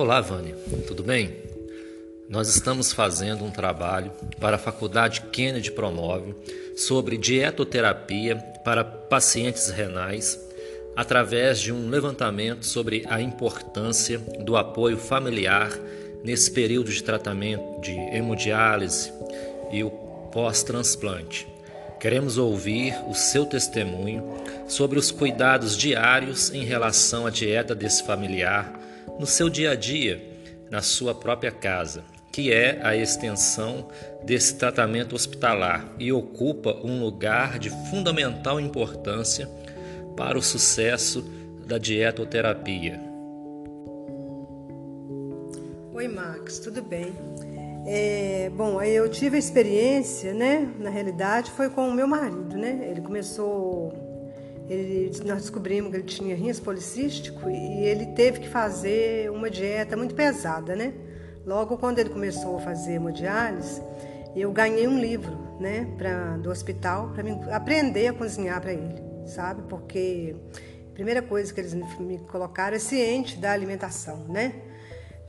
Olá, Vânia, tudo bem? Nós estamos fazendo um trabalho para a Faculdade Kennedy Promove sobre dietoterapia para pacientes renais através de um levantamento sobre a importância do apoio familiar nesse período de tratamento de hemodiálise e o pós-transplante. Queremos ouvir o seu testemunho sobre os cuidados diários em relação à dieta desse familiar no seu dia a dia, na sua própria casa, que é a extensão desse tratamento hospitalar e ocupa um lugar de fundamental importância para o sucesso da dietoterapia. Oi, Max, tudo bem? É, bom, eu tive a experiência, né? Na realidade, foi com o meu marido, né? Ele começou ele, nós descobrimos que ele tinha rins policístico e ele teve que fazer uma dieta muito pesada, né? Logo quando ele começou a fazer hemodiálise, eu ganhei um livro, né, pra, do hospital para aprender a cozinhar para ele, sabe? Porque a primeira coisa que eles me colocaram é ciente da alimentação, né?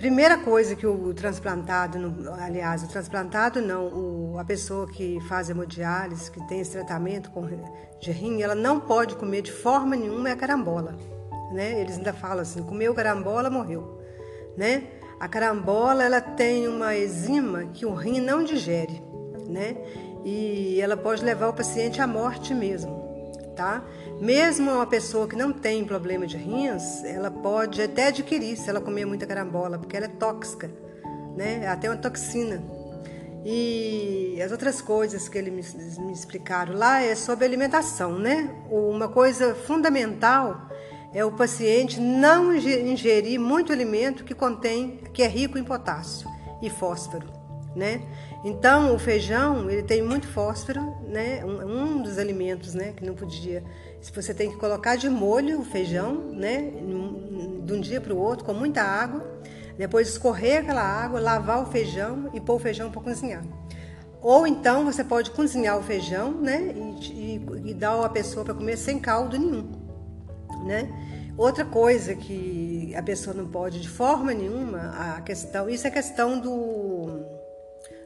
Primeira coisa que o transplantado, aliás, o transplantado não, o, a pessoa que faz hemodiálise, que tem esse tratamento com, de rim, ela não pode comer de forma nenhuma é a carambola. Né? Eles ainda falam assim, comeu carambola, morreu. Né? A carambola ela tem uma enzima que o rim não digere, né? E ela pode levar o paciente à morte mesmo tá? Mesmo uma pessoa que não tem problema de rins, ela pode até adquirir se ela comer muita carambola, porque ela é tóxica, né? Tem uma toxina. E as outras coisas que eles me, me explicaram lá é sobre alimentação, né? Uma coisa fundamental é o paciente não ingerir muito alimento que contém, que é rico em potássio e fósforo né? Então, o feijão, ele tem muito fósforo, né? Um, um, dos alimentos, né, que não podia. Se você tem que colocar de molho o feijão, né, de um dia para o outro com muita água, depois escorrer aquela água, lavar o feijão e pôr o feijão para cozinhar. Ou então você pode cozinhar o feijão, né, e, e, e dar a pessoa para comer sem caldo nenhum, né? Outra coisa que a pessoa não pode de forma nenhuma, a questão, isso é questão do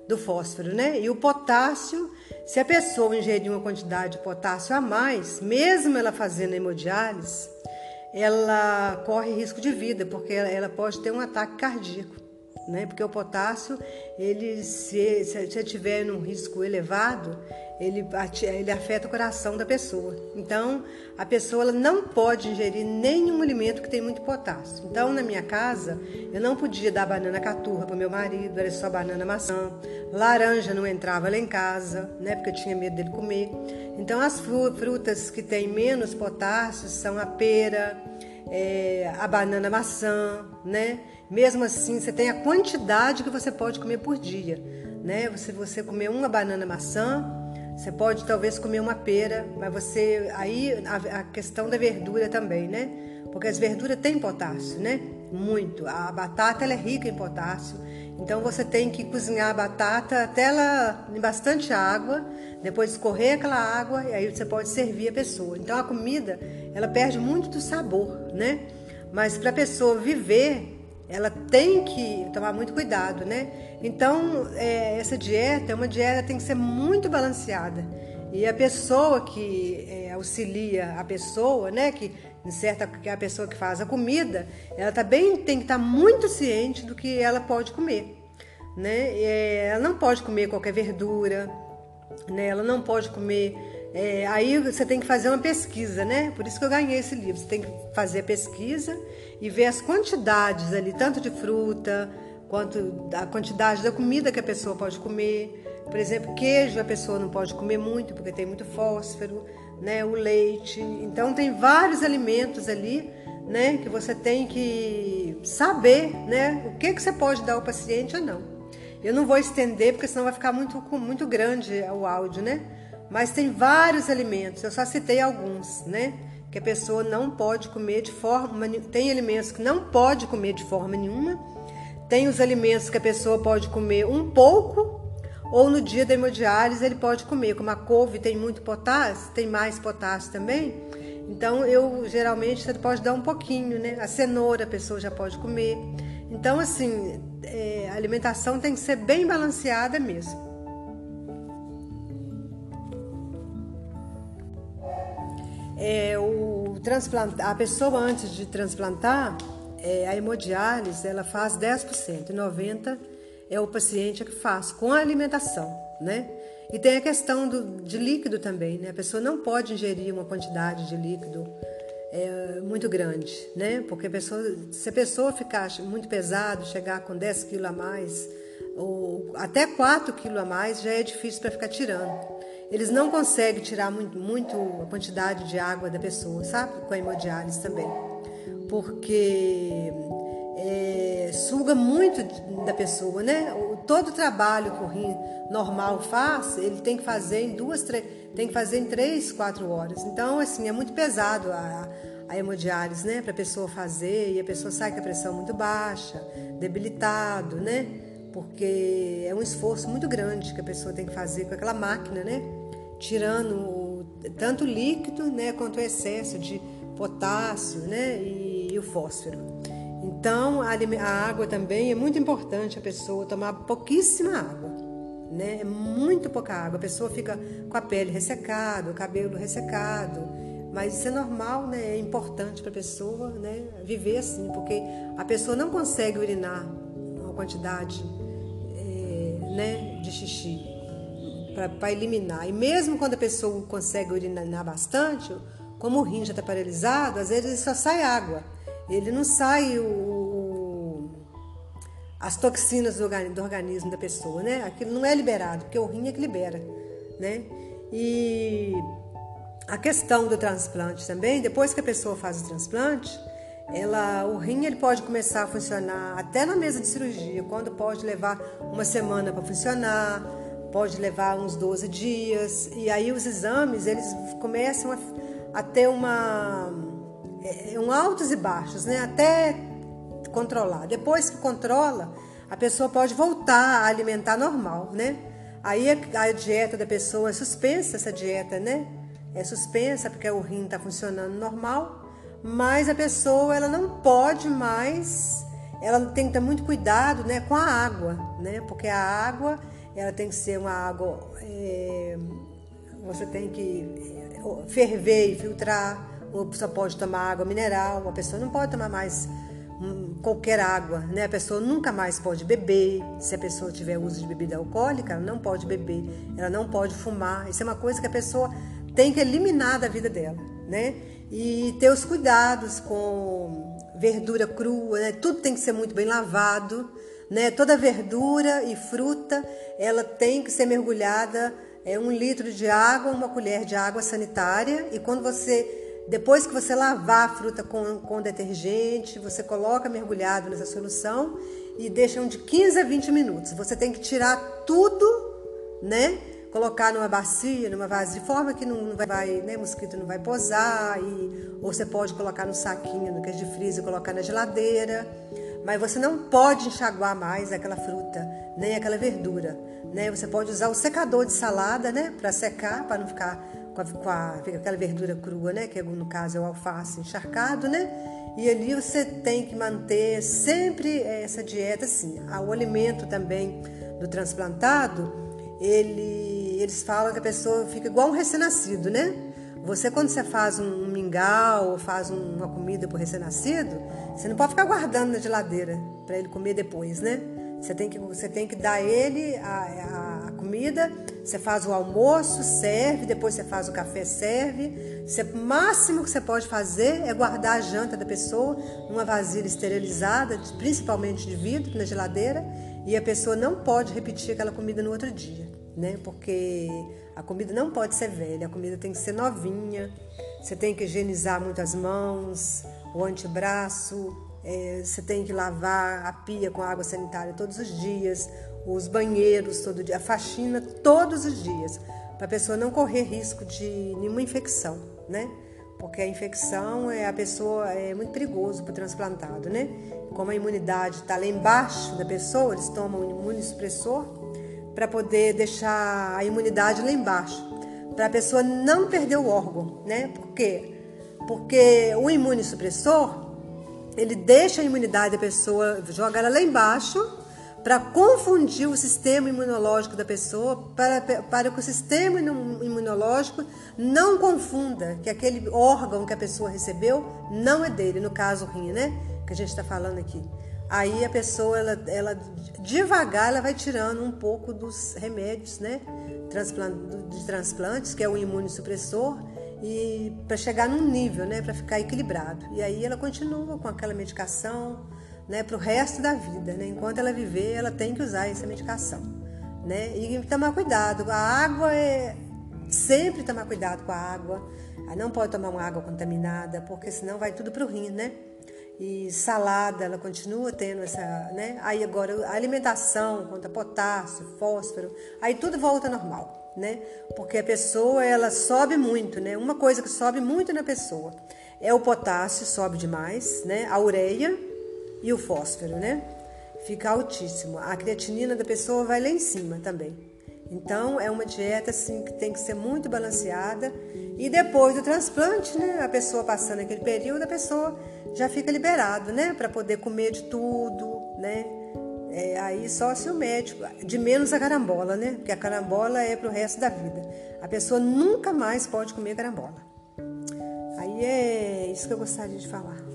do fósforo, né? E o potássio, se a pessoa ingerir uma quantidade de potássio a mais, mesmo ela fazendo hemodiálise, ela corre risco de vida, porque ela pode ter um ataque cardíaco né? Porque o potássio, ele se, se tiver num risco elevado, ele, ele afeta o coração da pessoa. Então, a pessoa ela não pode ingerir nenhum alimento que tem muito potássio. Então, na minha casa, eu não podia dar banana caturra para meu marido, era só banana maçã. Laranja não entrava lá em casa, né? Porque eu tinha medo dele comer. Então, as frutas que têm menos potássio são a pera, é, a banana maçã, né? Mesmo assim, você tem a quantidade que você pode comer por dia, né? Você você comer uma banana maçã, você pode talvez comer uma pera, mas você aí a, a questão da verdura também, né? Porque as verduras têm potássio, né? Muito. A batata ela é rica em potássio. Então você tem que cozinhar a batata até ela em bastante água, depois escorrer aquela água e aí você pode servir a pessoa. Então a comida ela perde muito do sabor, né? Mas para a pessoa viver ela tem que tomar muito cuidado, né? Então, é, essa dieta é uma dieta tem que ser muito balanceada. E a pessoa que é, auxilia a pessoa, né, que certa que a pessoa que faz a comida, ela também tem que estar muito ciente do que ela pode comer, né? É, ela não pode comer qualquer verdura, né? Ela não pode comer é, aí você tem que fazer uma pesquisa, né? Por isso que eu ganhei esse livro. Você tem que fazer a pesquisa e ver as quantidades ali, tanto de fruta quanto a quantidade da comida que a pessoa pode comer. Por exemplo, queijo a pessoa não pode comer muito porque tem muito fósforo, né? O leite. Então tem vários alimentos ali, né? Que você tem que saber, né? O que que você pode dar ao paciente ou não. Eu não vou estender porque senão vai ficar muito muito grande o áudio, né? Mas tem vários alimentos, eu só citei alguns, né? Que a pessoa não pode comer de forma. Tem alimentos que não pode comer de forma nenhuma. Tem os alimentos que a pessoa pode comer um pouco, ou no dia da hemodiálise ele pode comer. Como a couve tem muito potássio, tem mais potássio também. Então eu geralmente você pode dar um pouquinho, né? A cenoura a pessoa já pode comer. Então, assim, é, a alimentação tem que ser bem balanceada mesmo. É, o transplantar, a pessoa antes de transplantar, é, a hemodiálise, ela faz 10%, 90% é o paciente que faz com a alimentação, né? E tem a questão do, de líquido também, né? A pessoa não pode ingerir uma quantidade de líquido é, muito grande, né? Porque a pessoa, se a pessoa ficar muito pesado, chegar com 10 quilos a mais, ou até 4 quilos a mais, já é difícil para ficar tirando. Eles não conseguem tirar muito, muito a quantidade de água da pessoa, sabe? Com a hemodiálise também. Porque suga muito da pessoa, né? O, todo o trabalho que o rim normal faz, ele tem que fazer em duas, três, tem que fazer em três, quatro horas. Então, assim, é muito pesado a, a hemodiálise, né? Para a pessoa fazer e a pessoa sai com a pressão muito baixa, debilitado, né? Porque é um esforço muito grande que a pessoa tem que fazer com aquela máquina, né? Tirando tanto o líquido, né, quanto o excesso de potássio, né, e, e o fósforo. Então, a, água também é muito importante a pessoa tomar pouquíssima água, né? É muito pouca água. A pessoa fica com a pele ressecada, o cabelo ressecado, mas isso é normal, né? É importante para a pessoa, né? Viver assim, porque a pessoa não consegue urinar uma quantidade, é, né? De xixi para eliminar. E mesmo quando a pessoa consegue urinar bastante, como o rim já está paralisado, às vezes só sai água. Ele não sai o, as toxinas do, organismo da pessoa, né? Aquilo não é liberado, porque o rim é que libera, né? E a questão do transplante também, depois que a pessoa faz o transplante, ela, o rim ele pode começar a funcionar até na mesa de cirurgia, quando pode levar uma semana para funcionar, pode levar uns 12 dias, e aí os exames eles começam a, a ter uma é, é, um altos e baixos, né? Até controlar. Depois que controla, a pessoa pode voltar a alimentar normal, né? Aí a dieta da pessoa é suspensa, essa dieta, né? É suspensa porque o rim está funcionando normal, mas a pessoa ela não pode mais, ela tem que ter muito cuidado, né, com a água, né? Porque a água ela tem que ser uma água, é, você tem que é, ferver e filtrar uma pessoa pode tomar água mineral, uma pessoa não pode tomar mais hum, qualquer água, né? A pessoa nunca mais pode beber. Se a pessoa tiver uso de bebida alcoólica, ela não pode beber, ela não pode fumar. Isso é uma coisa que a pessoa tem que eliminar da vida dela, né? E ter os cuidados com verdura crua, né? Tudo tem que ser muito bem lavado, né? Toda verdura e fruta, ela tem que ser mergulhada é um litro de água, uma colher de água sanitária e quando você depois que você lavar a fruta com, com detergente, você coloca mergulhado nessa solução e deixa de 15 a 20 minutos. Você tem que tirar tudo, né? Colocar numa bacia, numa vasilha, de forma que não vai, né, mosquito não vai posar, e, ou você pode colocar no saquinho, no queijo de freezer, colocar na geladeira. Mas você não pode enxaguar mais aquela fruta, nem aquela verdura, né? Você pode usar o secador de salada, né, para secar, para não ficar com, a, com a, aquela verdura crua, né? Que no caso é o alface encharcado, né? E ali você tem que manter sempre essa dieta assim. Ah, o alimento também do transplantado, ele, eles falam que a pessoa fica igual um recém-nascido, né? Você, quando você faz um mingau ou faz uma comida para o recém-nascido, você não pode ficar guardando na geladeira para ele comer depois, né? Você tem que, você tem que dar ele a, a, comida, você faz o almoço, serve, depois você faz o café, serve. Você, o máximo que você pode fazer é guardar a janta da pessoa numa vasilha esterilizada, principalmente de vidro, na geladeira, e a pessoa não pode repetir aquela comida no outro dia, né? Porque a comida não pode ser velha, a comida tem que ser novinha, você tem que higienizar muito as mãos, o antebraço, é, você tem que lavar a pia com água sanitária todos os dias, os banheiros todo dia, a faxina todos os dias, para a pessoa não correr risco de nenhuma infecção, né? Porque a infecção é a pessoa é muito perigoso para o transplantado, né? Como a imunidade está lá embaixo da pessoa, eles tomam um imunossupressor para poder deixar a imunidade lá embaixo, para a pessoa não perder o órgão, né? Por quê? Porque o imunossupressor ele deixa a imunidade da pessoa, joga ela lá embaixo para confundir o sistema imunológico da pessoa, para, para que o sistema imunológico não confunda que aquele órgão que a pessoa recebeu não é dele, no caso o rim, né? Que a gente está falando aqui. Aí a pessoa, ela, ela devagar, ela vai tirando um pouco dos remédios, né? de transplantes, que é o imunossupressor, e para chegar num nível, né? Para ficar equilibrado. E aí ela continua com aquela medicação né, para o resto da vida. Né? Enquanto ela viver, ela tem que usar essa medicação. Né? E tomar cuidado. A água é. Sempre tomar cuidado com a água. Não pode tomar uma água contaminada, porque senão vai tudo para o rim, né? E salada, ela continua tendo essa, né? Aí agora a alimentação, conta potássio, fósforo, aí tudo volta normal, né? Porque a pessoa, ela sobe muito, né? Uma coisa que sobe muito na pessoa é o potássio, sobe demais, né? A ureia, e o fósforo, né? Fica altíssimo. A creatinina da pessoa vai lá em cima também. Então é uma dieta assim que tem que ser muito balanceada e depois do transplante, né, a pessoa passando aquele período, a pessoa já fica liberado, né, para poder comer de tudo, né? É, aí só se o médico, de menos a carambola, né? Porque a carambola é para o resto da vida. A pessoa nunca mais pode comer carambola. Aí é isso que eu gostaria de falar.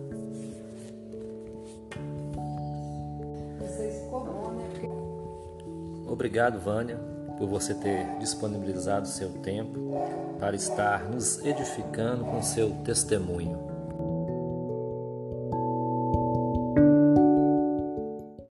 Obrigado, Vânia, por você ter disponibilizado seu tempo para estar nos edificando com seu testemunho.